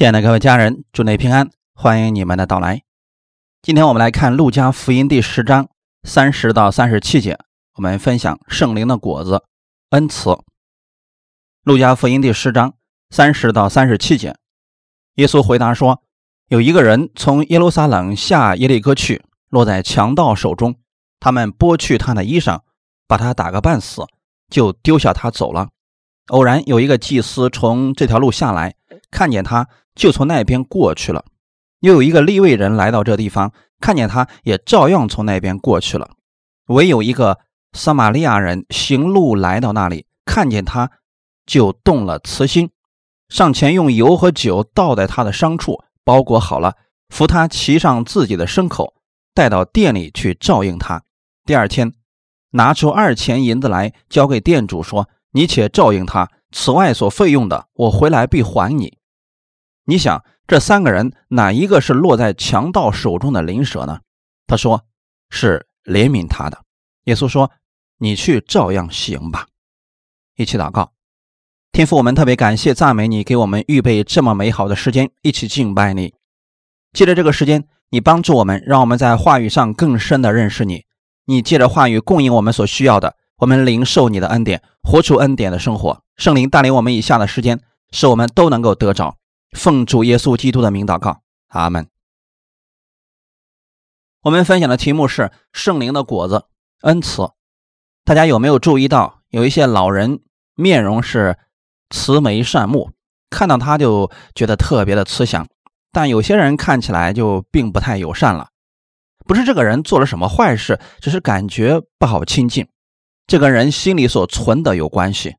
亲爱的各位家人，祝你平安，欢迎你们的到来。今天我们来看《路加福音》第十章三十到三十七节，我们分享圣灵的果子——恩慈。《路加福音》第十章三十到三十七节，耶稣回答说：“有一个人从耶路撒冷下耶利哥去，落在强盗手中，他们剥去他的衣裳，把他打个半死，就丢下他走了。偶然有一个祭司从这条路下来，看见他。”就从那边过去了。又有一个利未人来到这地方，看见他，也照样从那边过去了。唯有一个撒玛利亚人行路来到那里，看见他，就动了慈心，上前用油和酒倒在他的伤处，包裹好了，扶他骑上自己的牲口，带到店里去照应他。第二天，拿出二钱银子来，交给店主说：“你且照应他，此外所费用的，我回来必还你。”你想，这三个人哪一个是落在强盗手中的灵蛇呢？他说是怜悯他的。耶稣说：“你去照样行吧。”一起祷告，天父，我们特别感谢赞美你，给我们预备这么美好的时间，一起敬拜你。借着这个时间，你帮助我们，让我们在话语上更深的认识你。你借着话语供应我们所需要的，我们领受你的恩典，活出恩典的生活。圣灵带领我们以下的时间，使我们都能够得着。奉主耶稣基督的名祷告，阿门。我们分享的题目是圣灵的果子恩慈。大家有没有注意到，有一些老人面容是慈眉善目，看到他就觉得特别的慈祥；但有些人看起来就并不太友善了。不是这个人做了什么坏事，只是感觉不好亲近。这跟人心里所存的有关系。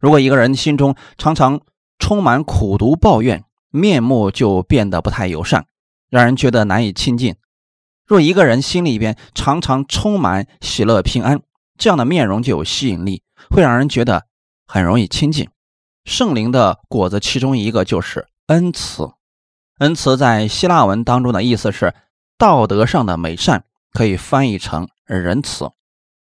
如果一个人心中常常充满苦毒抱怨，面目就变得不太友善，让人觉得难以亲近。若一个人心里边常常充满喜乐平安，这样的面容就有吸引力，会让人觉得很容易亲近。圣灵的果子其中一个就是恩慈。恩慈在希腊文当中的意思是道德上的美善，可以翻译成仁慈。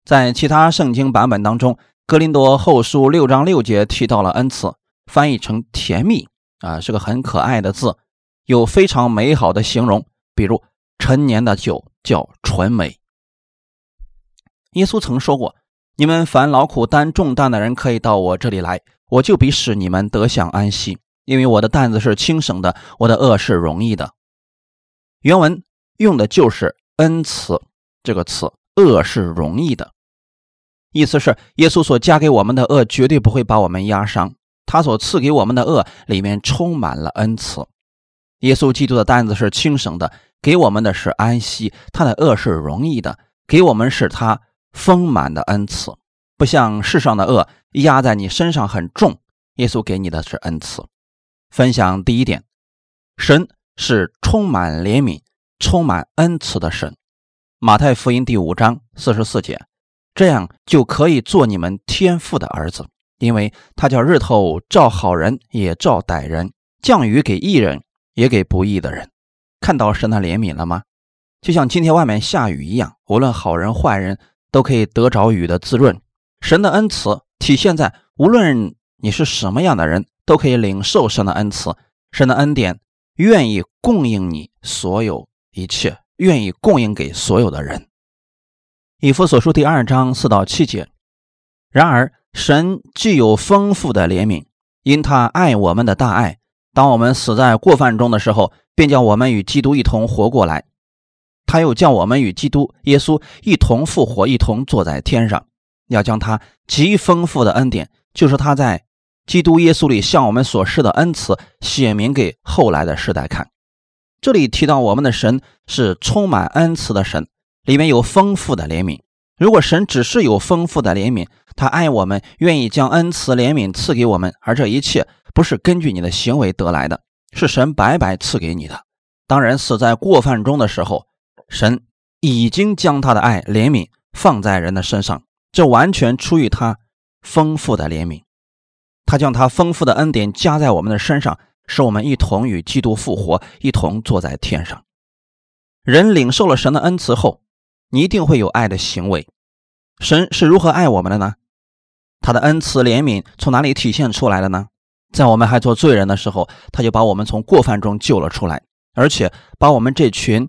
在其他圣经版本当中，《格林多后书》六章六节提到了恩慈，翻译成甜蜜。啊，是个很可爱的字，有非常美好的形容，比如陈年的酒叫纯美。耶稣曾说过：“你们凡劳苦担重担的人，可以到我这里来，我就必使你们得享安息，因为我的担子是轻省的，我的恶是容易的。”原文用的就是“恩慈”这个词，“恶是容易的”，意思是耶稣所加给我们的恶绝对不会把我们压伤。他所赐给我们的恶里面充满了恩慈，耶稣基督的担子是轻省的，给我们的是安息；他的恶是容易的，给我们是他丰满的恩慈。不像世上的恶压在你身上很重，耶稣给你的是恩慈。分享第一点，神是充满怜悯、充满恩慈的神。马太福音第五章四十四节，这样就可以做你们天父的儿子。因为他叫日头照好人也照歹人，降雨给义人也给不义的人。看到神的怜悯了吗？就像今天外面下雨一样，无论好人坏人都可以得着雨的滋润。神的恩慈体现在无论你是什么样的人，都可以领受神的恩慈。神的恩典愿意供应你所有一切，愿意供应给所有的人。以弗所书第二章四到七节。然而。神具有丰富的怜悯，因他爱我们的大爱，当我们死在过犯中的时候，便叫我们与基督一同活过来。他又叫我们与基督耶稣一同复活，一同坐在天上。要将他极丰富的恩典，就是他在基督耶稣里向我们所示的恩慈，写明给后来的世代看。这里提到我们的神是充满恩慈的神，里面有丰富的怜悯。如果神只是有丰富的怜悯，他爱我们，愿意将恩慈怜悯赐给我们，而这一切不是根据你的行为得来的，是神白白赐给你的。当人死在过犯中的时候，神已经将他的爱怜悯放在人的身上，这完全出于他丰富的怜悯。他将他丰富的恩典加在我们的身上，使我们一同与基督复活，一同坐在天上。人领受了神的恩慈后。你一定会有爱的行为。神是如何爱我们的呢？他的恩慈怜悯从哪里体现出来的呢？在我们还做罪人的时候，他就把我们从过犯中救了出来，而且把我们这群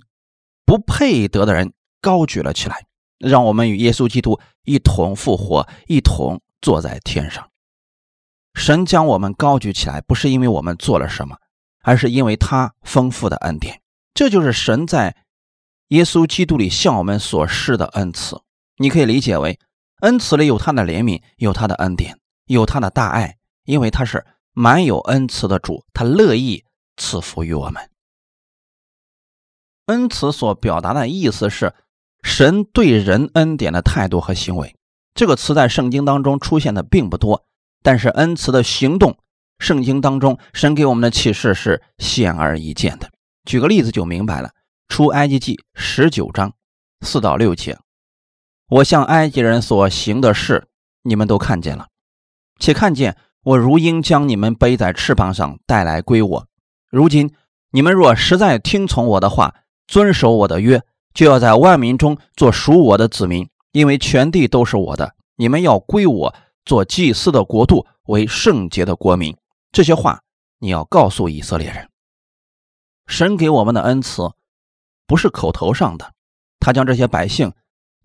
不配得的人高举了起来，让我们与耶稣基督一同复活，一同坐在天上。神将我们高举起来，不是因为我们做了什么，而是因为他丰富的恩典。这就是神在耶稣基督里向我们所示的恩赐。你可以理解为，恩慈里有他的怜悯，有他的恩典，有他的大爱，因为他是。满有恩慈的主，他乐意赐福于我们。恩慈所表达的意思是神对人恩典的态度和行为。这个词在圣经当中出现的并不多，但是恩慈的行动，圣经当中神给我们的启示是显而易见的。举个例子就明白了：出埃及记十九章四到六节，我向埃及人所行的事，你们都看见了，且看见。我如鹰将你们背在翅膀上带来归我。如今你们若实在听从我的话，遵守我的约，就要在万民中做属我的子民，因为全地都是我的。你们要归我，做祭司的国度，为圣洁的国民。这些话你要告诉以色列人。神给我们的恩赐不是口头上的，他将这些百姓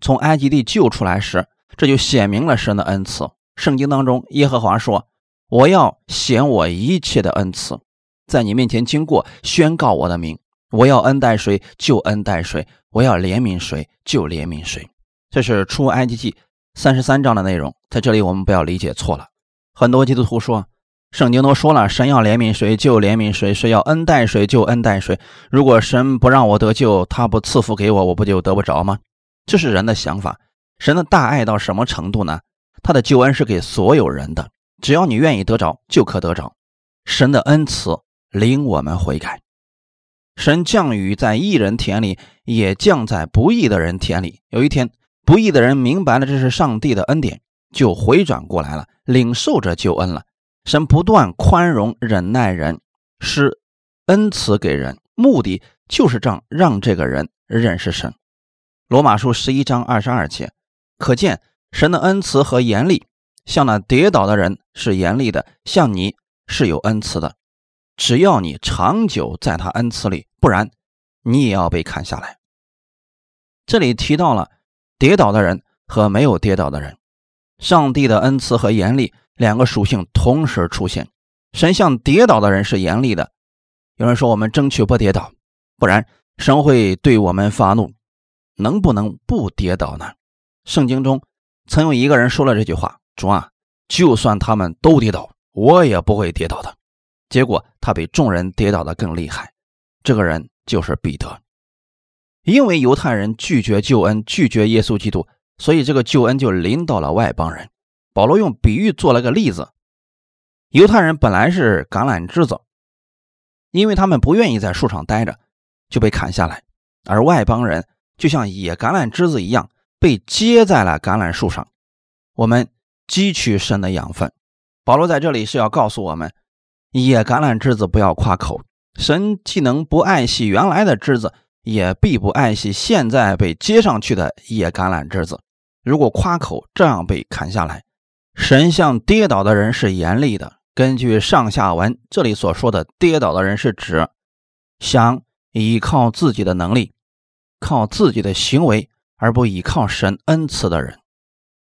从埃及地救出来时，这就显明了神的恩赐。圣经当中，耶和华说。我要显我一切的恩赐，在你面前经过，宣告我的名。我要恩待谁就恩待谁，我要怜悯谁就怜悯谁。这是出埃及记三十三章的内容，在这里我们不要理解错了。很多基督徒说，圣经都说了，神要怜悯谁就怜悯谁，谁要恩待谁就恩待谁。如果神不让我得救，他不赐福给我，我不就得不着吗？这是人的想法。神的大爱到什么程度呢？他的救恩是给所有人的。只要你愿意得着，就可得着。神的恩慈领我们悔改。神降雨在义人田里，也降在不义的人田里。有一天，不义的人明白了这是上帝的恩典，就回转过来了，领受着救恩了。神不断宽容忍耐人，施恩慈给人，目的就是让让这个人认识神。罗马书十一章二十二节，可见神的恩慈和严厉。向那跌倒的人是严厉的，向你是有恩慈的。只要你长久在他恩慈里，不然你也要被砍下来。这里提到了跌倒的人和没有跌倒的人，上帝的恩慈和严厉两个属性同时出现。神向跌倒的人是严厉的。有人说我们争取不跌倒，不然神会对我们发怒。能不能不跌倒呢？圣经中曾有一个人说了这句话。主啊，就算他们都跌倒，我也不会跌倒的。结果他比众人跌倒的更厉害。这个人就是彼得。因为犹太人拒绝救恩，拒绝耶稣基督，所以这个救恩就临到了外邦人。保罗用比喻做了个例子：犹太人本来是橄榄枝子，因为他们不愿意在树上待着，就被砍下来；而外邦人就像野橄榄枝子一样，被接在了橄榄树上。我们。汲取神的养分，保罗在这里是要告诉我们：野橄榄枝子不要夸口。神既能不爱惜原来的枝子，也必不爱惜现在被接上去的野橄榄枝子。如果夸口，这样被砍下来。神向跌倒的人是严厉的。根据上下文，这里所说的跌倒的人，是指想依靠自己的能力、靠自己的行为，而不依靠神恩赐的人。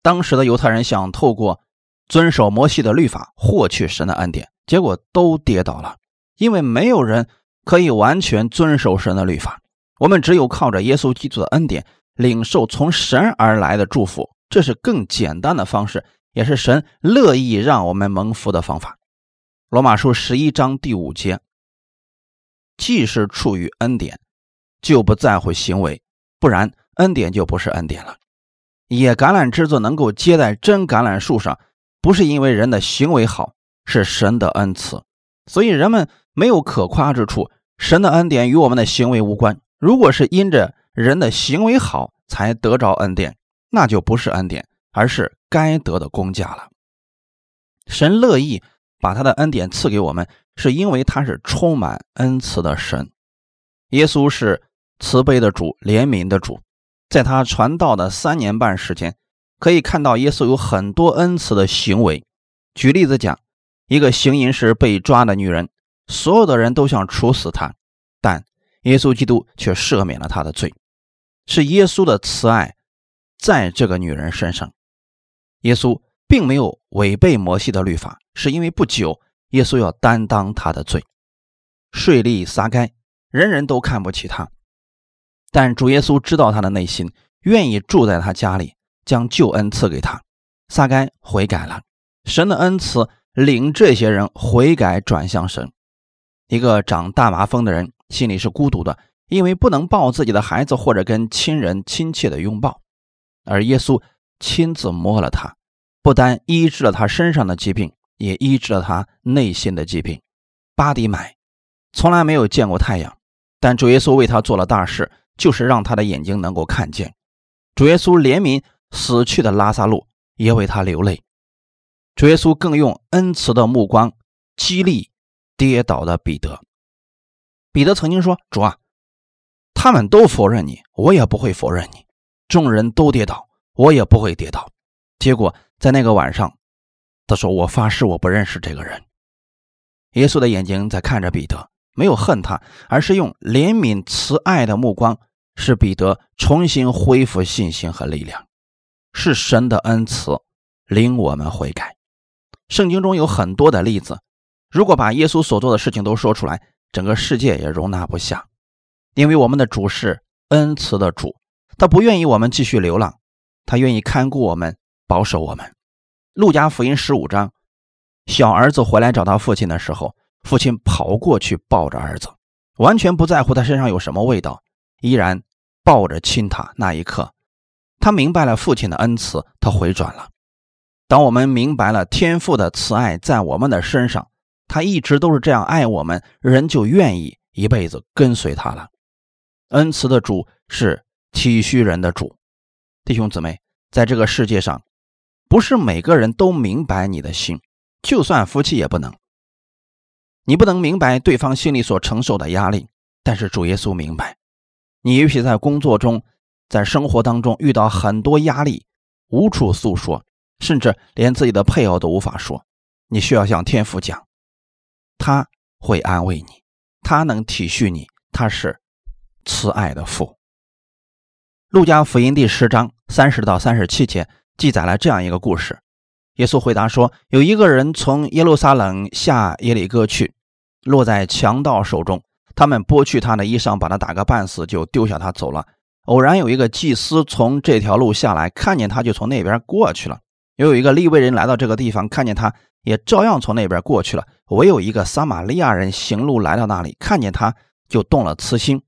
当时的犹太人想透过遵守摩西的律法获取神的恩典，结果都跌倒了，因为没有人可以完全遵守神的律法。我们只有靠着耶稣基督的恩典，领受从神而来的祝福，这是更简单的方式，也是神乐意让我们蒙福的方法。罗马书十一章第五节：既是处于恩典，就不在乎行为，不然恩典就不是恩典了。野橄榄枝子能够接在真橄榄树上，不是因为人的行为好，是神的恩赐。所以人们没有可夸之处。神的恩典与我们的行为无关。如果是因着人的行为好才得着恩典，那就不是恩典，而是该得的公价了。神乐意把他的恩典赐给我们，是因为他是充满恩慈的神。耶稣是慈悲的主，怜悯的主。在他传道的三年半时间，可以看到耶稣有很多恩慈的行为。举例子讲，一个行淫时被抓的女人，所有的人都想处死她，但耶稣基督却赦免了她的罪，是耶稣的慈爱在这个女人身上。耶稣并没有违背摩西的律法，是因为不久耶稣要担当他的罪。税吏撒该，人人都看不起他，但主耶稣知道他的内心，愿意住在他家里，将救恩赐给他。撒该悔改了，神的恩赐领这些人悔改转向神。一个长大麻风的人心里是孤独的，因为不能抱自己的孩子或者跟亲人亲切的拥抱，而耶稣亲自摸了他，不单医治了他身上的疾病，也医治了他内心的疾病。巴迪买。从来没有见过太阳，但主耶稣为他做了大事，就是让他的眼睛能够看见。主耶稣怜悯死去的拉萨路，也为他流泪。主耶稣更用恩慈的目光激励跌倒的彼得。彼得曾经说：“主啊，他们都否认你，我也不会否认你；众人都跌倒，我也不会跌倒。”结果在那个晚上，他说：“我发誓，我不认识这个人。”耶稣的眼睛在看着彼得。没有恨他，而是用怜悯慈爱的目光，使彼得重新恢复信心和力量。是神的恩慈，领我们悔改。圣经中有很多的例子，如果把耶稣所做的事情都说出来，整个世界也容纳不下。因为我们的主是恩慈的主，他不愿意我们继续流浪，他愿意看顾我们，保守我们。路加福音十五章，小儿子回来找到父亲的时候。父亲跑过去抱着儿子，完全不在乎他身上有什么味道，依然抱着亲他。那一刻，他明白了父亲的恩慈，他回转了。当我们明白了天父的慈爱在我们的身上，他一直都是这样爱我们，人就愿意一辈子跟随他了。恩慈的主是体恤人的主，弟兄姊妹，在这个世界上，不是每个人都明白你的心，就算夫妻也不能。你不能明白对方心里所承受的压力，但是主耶稣明白。你也许在工作中、在生活当中遇到很多压力，无处诉说，甚至连自己的配偶都无法说。你需要向天父讲，他会安慰你，他能体恤你，他是慈爱的父。路加福音第十章三十到三十七节记载了这样一个故事。耶稣回答说：“有一个人从耶路撒冷下耶利哥去，落在强盗手中。他们剥去他的衣裳，把他打个半死，就丢下他走了。偶然有一个祭司从这条路下来，看见他就从那边过去了。又有一个利未人来到这个地方，看见他也照样从那边过去了。唯有一个撒玛利亚人行路来到那里，看见他就动了慈心，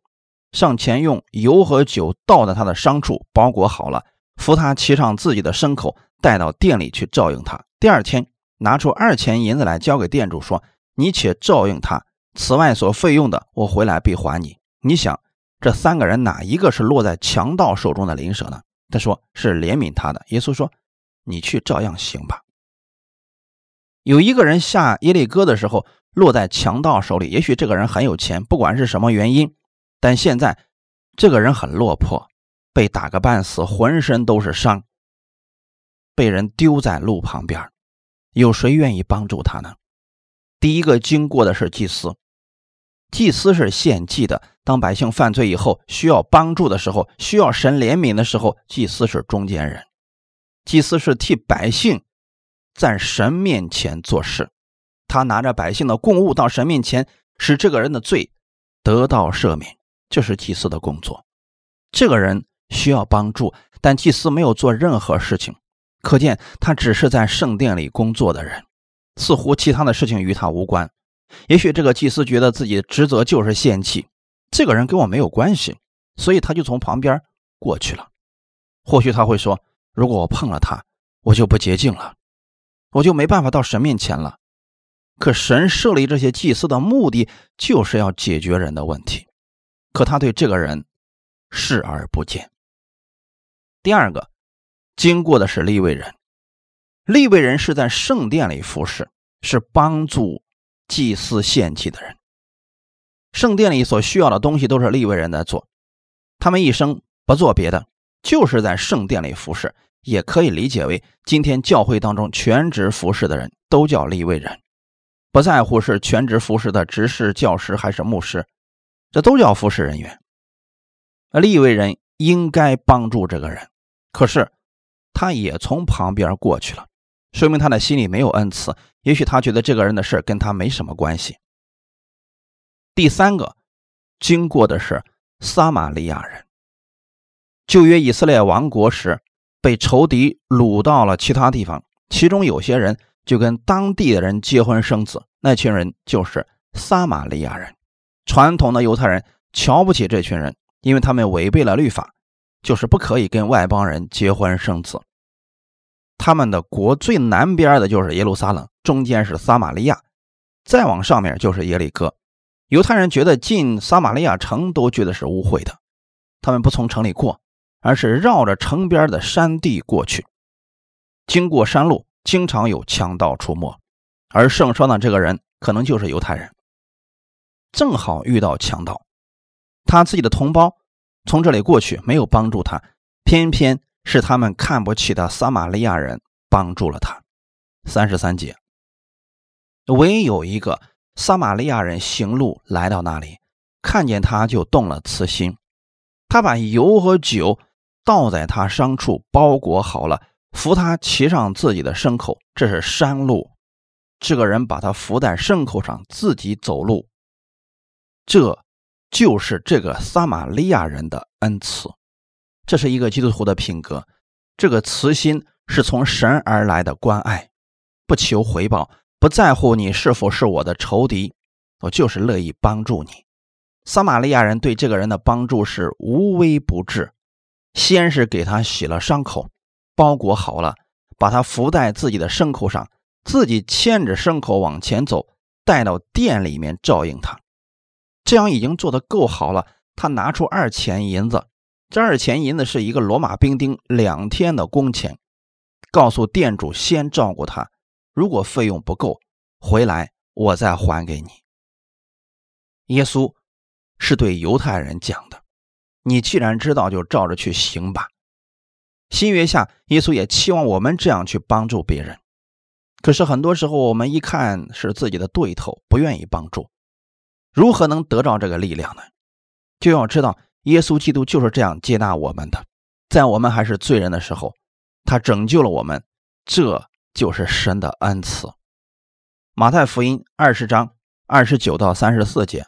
上前用油和酒倒在他的伤处，包裹好了，扶他骑上自己的牲口。”带到店里去照应他。第二天拿出二钱银子来交给店主，说：“你且照应他，此外所费用的，我回来必还你。”你想，这三个人哪一个是落在强盗手中的灵蛇呢？他说是怜悯他的。耶稣说：“你去照样行吧。”有一个人下耶利哥的时候落在强盗手里，也许这个人很有钱，不管是什么原因，但现在这个人很落魄，被打个半死，浑身都是伤。被人丢在路旁边，有谁愿意帮助他呢？第一个经过的是祭司，祭司是献祭的。当百姓犯罪以后，需要帮助的时候，需要神怜悯的时候，祭司是中间人。祭司是替百姓在神面前做事，他拿着百姓的供物到神面前，使这个人的罪得到赦免，这是祭司的工作。这个人需要帮助，但祭司没有做任何事情。可见他只是在圣殿里工作的人，似乎其他的事情与他无关。也许这个祭司觉得自己的职责就是献祭，这个人跟我没有关系，所以他就从旁边过去了。或许他会说：“如果我碰了他，我就不洁净了，我就没办法到神面前了。”可神设立这些祭司的目的就是要解决人的问题，可他对这个人视而不见。第二个。经过的是利未人，利未人是在圣殿里服侍，是帮助祭司献祭的人。圣殿里所需要的东西都是利未人在做，他们一生不做别的，就是在圣殿里服侍。也可以理解为，今天教会当中全职服侍的人都叫利未人。不在乎是全职服侍的执事、教师还是牧师，这都叫服侍人员。利未人应该帮助这个人，可是他也从旁边过去了，说明他的心里没有恩慈。也许他觉得这个人的事跟他没什么关系。第三个，经过的是撒玛利亚人。旧约以色列王国时，被仇敌掳到了其他地方，其中有些人就跟当地的人结婚生子，那群人就是撒玛利亚人。传统的犹太人瞧不起这群人，因为他们违背了律法，就是不可以跟外邦人结婚生子。他们的国最南边的就是耶路撒冷，中间是撒玛利亚，再往上面就是耶利哥。犹太人觉得进撒玛利亚城都觉得是污秽的，他们不从城里过，而是绕着城边的山地过去。经过山路，经常有强盗出没，而圣双的这个人可能就是犹太人，正好遇到强盗，他自己的同胞从这里过去，没有帮助他，偏偏是他们看不起的撒玛利亚人帮助了他。三十三节，唯有一个。撒玛利亚人行路来到那里，看见他就动了慈心。他把油和酒倒在他伤处，包裹好了，扶他骑上自己的牲口。这是山路，这个人把他扶在牲口上，自己走路。这就是这个撒玛利亚人的恩赐。这是一个基督徒的品格。这个慈心是从神而来的关爱，不求回报。不在乎你是否是我的仇敌，我就是乐意帮助你。撒玛利亚人对这个人的帮助是无微不至，先是给他洗了伤口，包裹好了，把他扶在自己的牲口上，自己牵着牲口往前走，带到店里面照应他。这样已经做得够好了。他拿出二钱银子，这二钱银子是一个罗马兵丁两天的工钱，告诉店主先照顾他。如果费用不够，回来我再还给你。耶稣是对犹太人讲的，你既然知道，就照着去行吧。新约下，耶稣也期望我们这样去帮助别人。可是很多时候，我们一看是自己的对头，不愿意帮助，如何能得到这个力量呢？就要知道，耶稣基督就是这样接纳我们的，在我们还是罪人的时候，他拯救了我们。这。就是神的恩赐。马太福音二十章二十九到三十四节，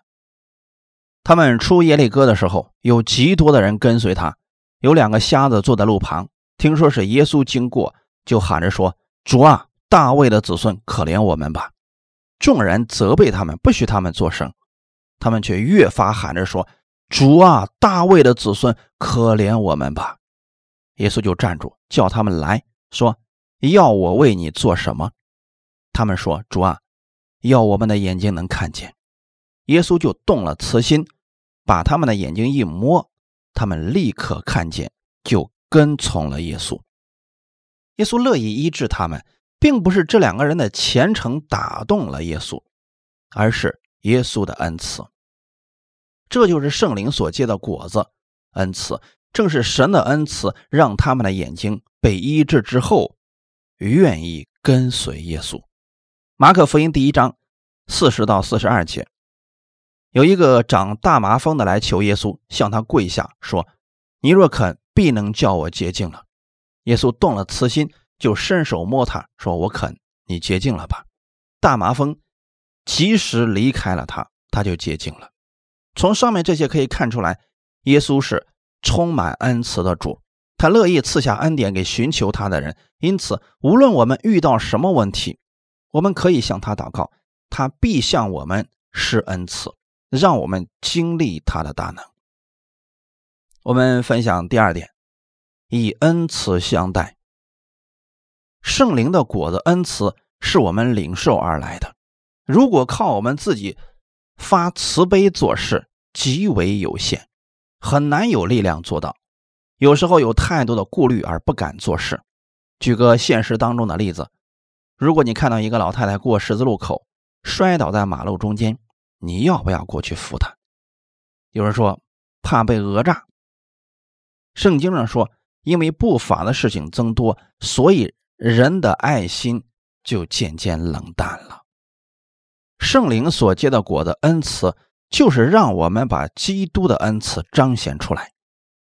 他们出耶利哥的时候，有极多的人跟随他。有两个瞎子坐在路旁，听说是耶稣经过，就喊着说：“主啊，大卫的子孙，可怜我们吧！”众人责备他们，不许他们作声。他们却越发喊着说：“主啊，大卫的子孙，可怜我们吧！”耶稣就站住，叫他们来说。要我为你做什么？他们说：“主啊，要我们的眼睛能看见。”耶稣就动了慈心，把他们的眼睛一摸，他们立刻看见，就跟从了耶稣。耶稣乐意医治他们，并不是这两个人的虔诚打动了耶稣，而是耶稣的恩赐。这就是圣灵所结的果子，恩赐正是神的恩赐，让他们的眼睛被医治之后。愿意跟随耶稣。马可福音第一章四十到四十二节，有一个长大麻风的来求耶稣，向他跪下说：“你若肯，必能叫我洁净了。”耶稣动了慈心，就伸手摸他，说：“我肯，你洁净了吧。”大麻风及时离开了他，他就洁净了。从上面这些可以看出来，耶稣是充满恩慈的主。他乐意赐下恩典给寻求他的人，因此，无论我们遇到什么问题，我们可以向他祷告，他必向我们施恩赐，让我们经历他的大能。我们分享第二点，以恩慈相待。圣灵的果子恩慈是我们领受而来的，如果靠我们自己发慈悲做事，极为有限，很难有力量做到。有时候有太多的顾虑而不敢做事。举个现实当中的例子，如果你看到一个老太太过十字路口摔倒在马路中间，你要不要过去扶她？有人说怕被讹诈。圣经上说，因为不法的事情增多，所以人的爱心就渐渐冷淡了。圣灵所结的果子恩赐，就是让我们把基督的恩赐彰显出来。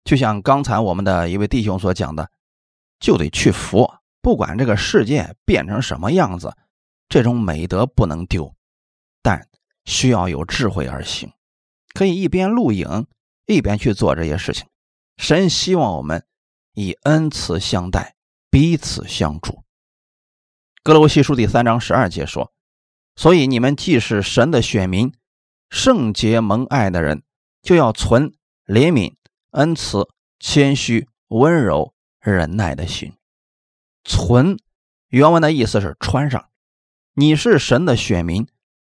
就像刚才我们的一位弟兄所讲的，就得去服，不管这个世界变成什么样子，这种美德不能丢，但需要有智慧而行。可以一边录影，一边去做这些事情。神希望我们以恩慈相待，彼此相助。格罗西书第三章十二节说：“所以你们既是神的选民，圣洁蒙爱的人，就要存怜悯、恩慈、谦虚、温柔、忍耐的心。存原文的意思是穿上。你是神的选民，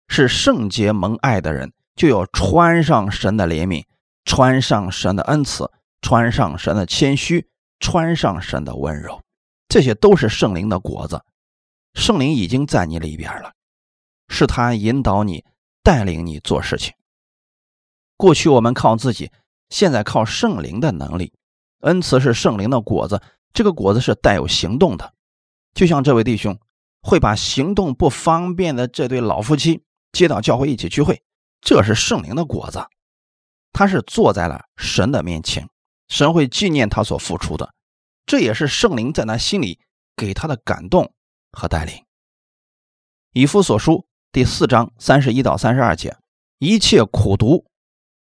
是圣洁蒙爱的人。”就要穿上神的怜悯，穿上神的恩慈，穿上神的谦虚，穿上神的温柔，这些都是圣灵的果子。圣灵已经在你里边了，是他引导你、带领你做事情。过去我们靠自己，现在靠圣灵的能力。恩慈是圣灵的果子，这个果子是带有行动的。就像这位弟兄会把行动不方便的这对老夫妻接到教会一起聚会。这是圣灵的果子，他是坐在了神的面前，神会纪念他所付出的，这也是圣灵在他心里给他的感动和带领。以弗所书第四章三十一到三十二节，一切苦毒、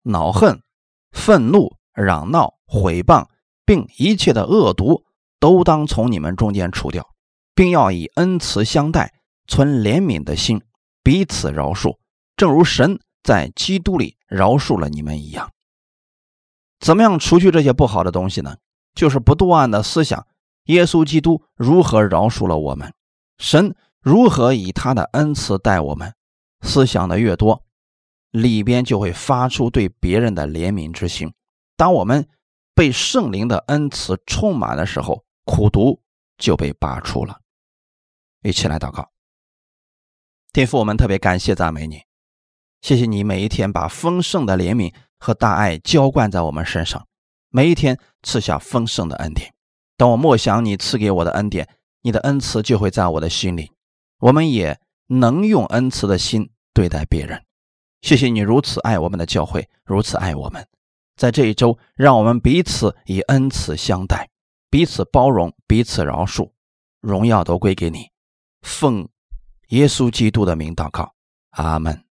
恼恨、愤怒、嚷闹、毁谤，并一切的恶毒，都当从你们中间除掉，并要以恩慈相待，存怜悯的心，彼此饶恕，正如神。在基督里饶恕了你们一样，怎么样除去这些不好的东西呢？就是不断的思想耶稣基督如何饶恕了我们，神如何以他的恩慈待我们。思想的越多，里边就会发出对别人的怜悯之心。当我们被圣灵的恩慈充满的时候，苦毒就被拔出了。一起来祷告，天父，我们特别感谢赞美你。谢谢你每一天把丰盛的怜悯和大爱浇灌在我们身上，每一天赐下丰盛的恩典。当我默想你赐给我的恩典，你的恩慈就会在我的心里。我们也能用恩慈的心对待别人。谢谢你如此爱我们的教会，如此爱我们。在这一周，让我们彼此以恩慈相待，彼此包容，彼此饶恕。荣耀都归给你。奉耶稣基督的名祷告，阿门。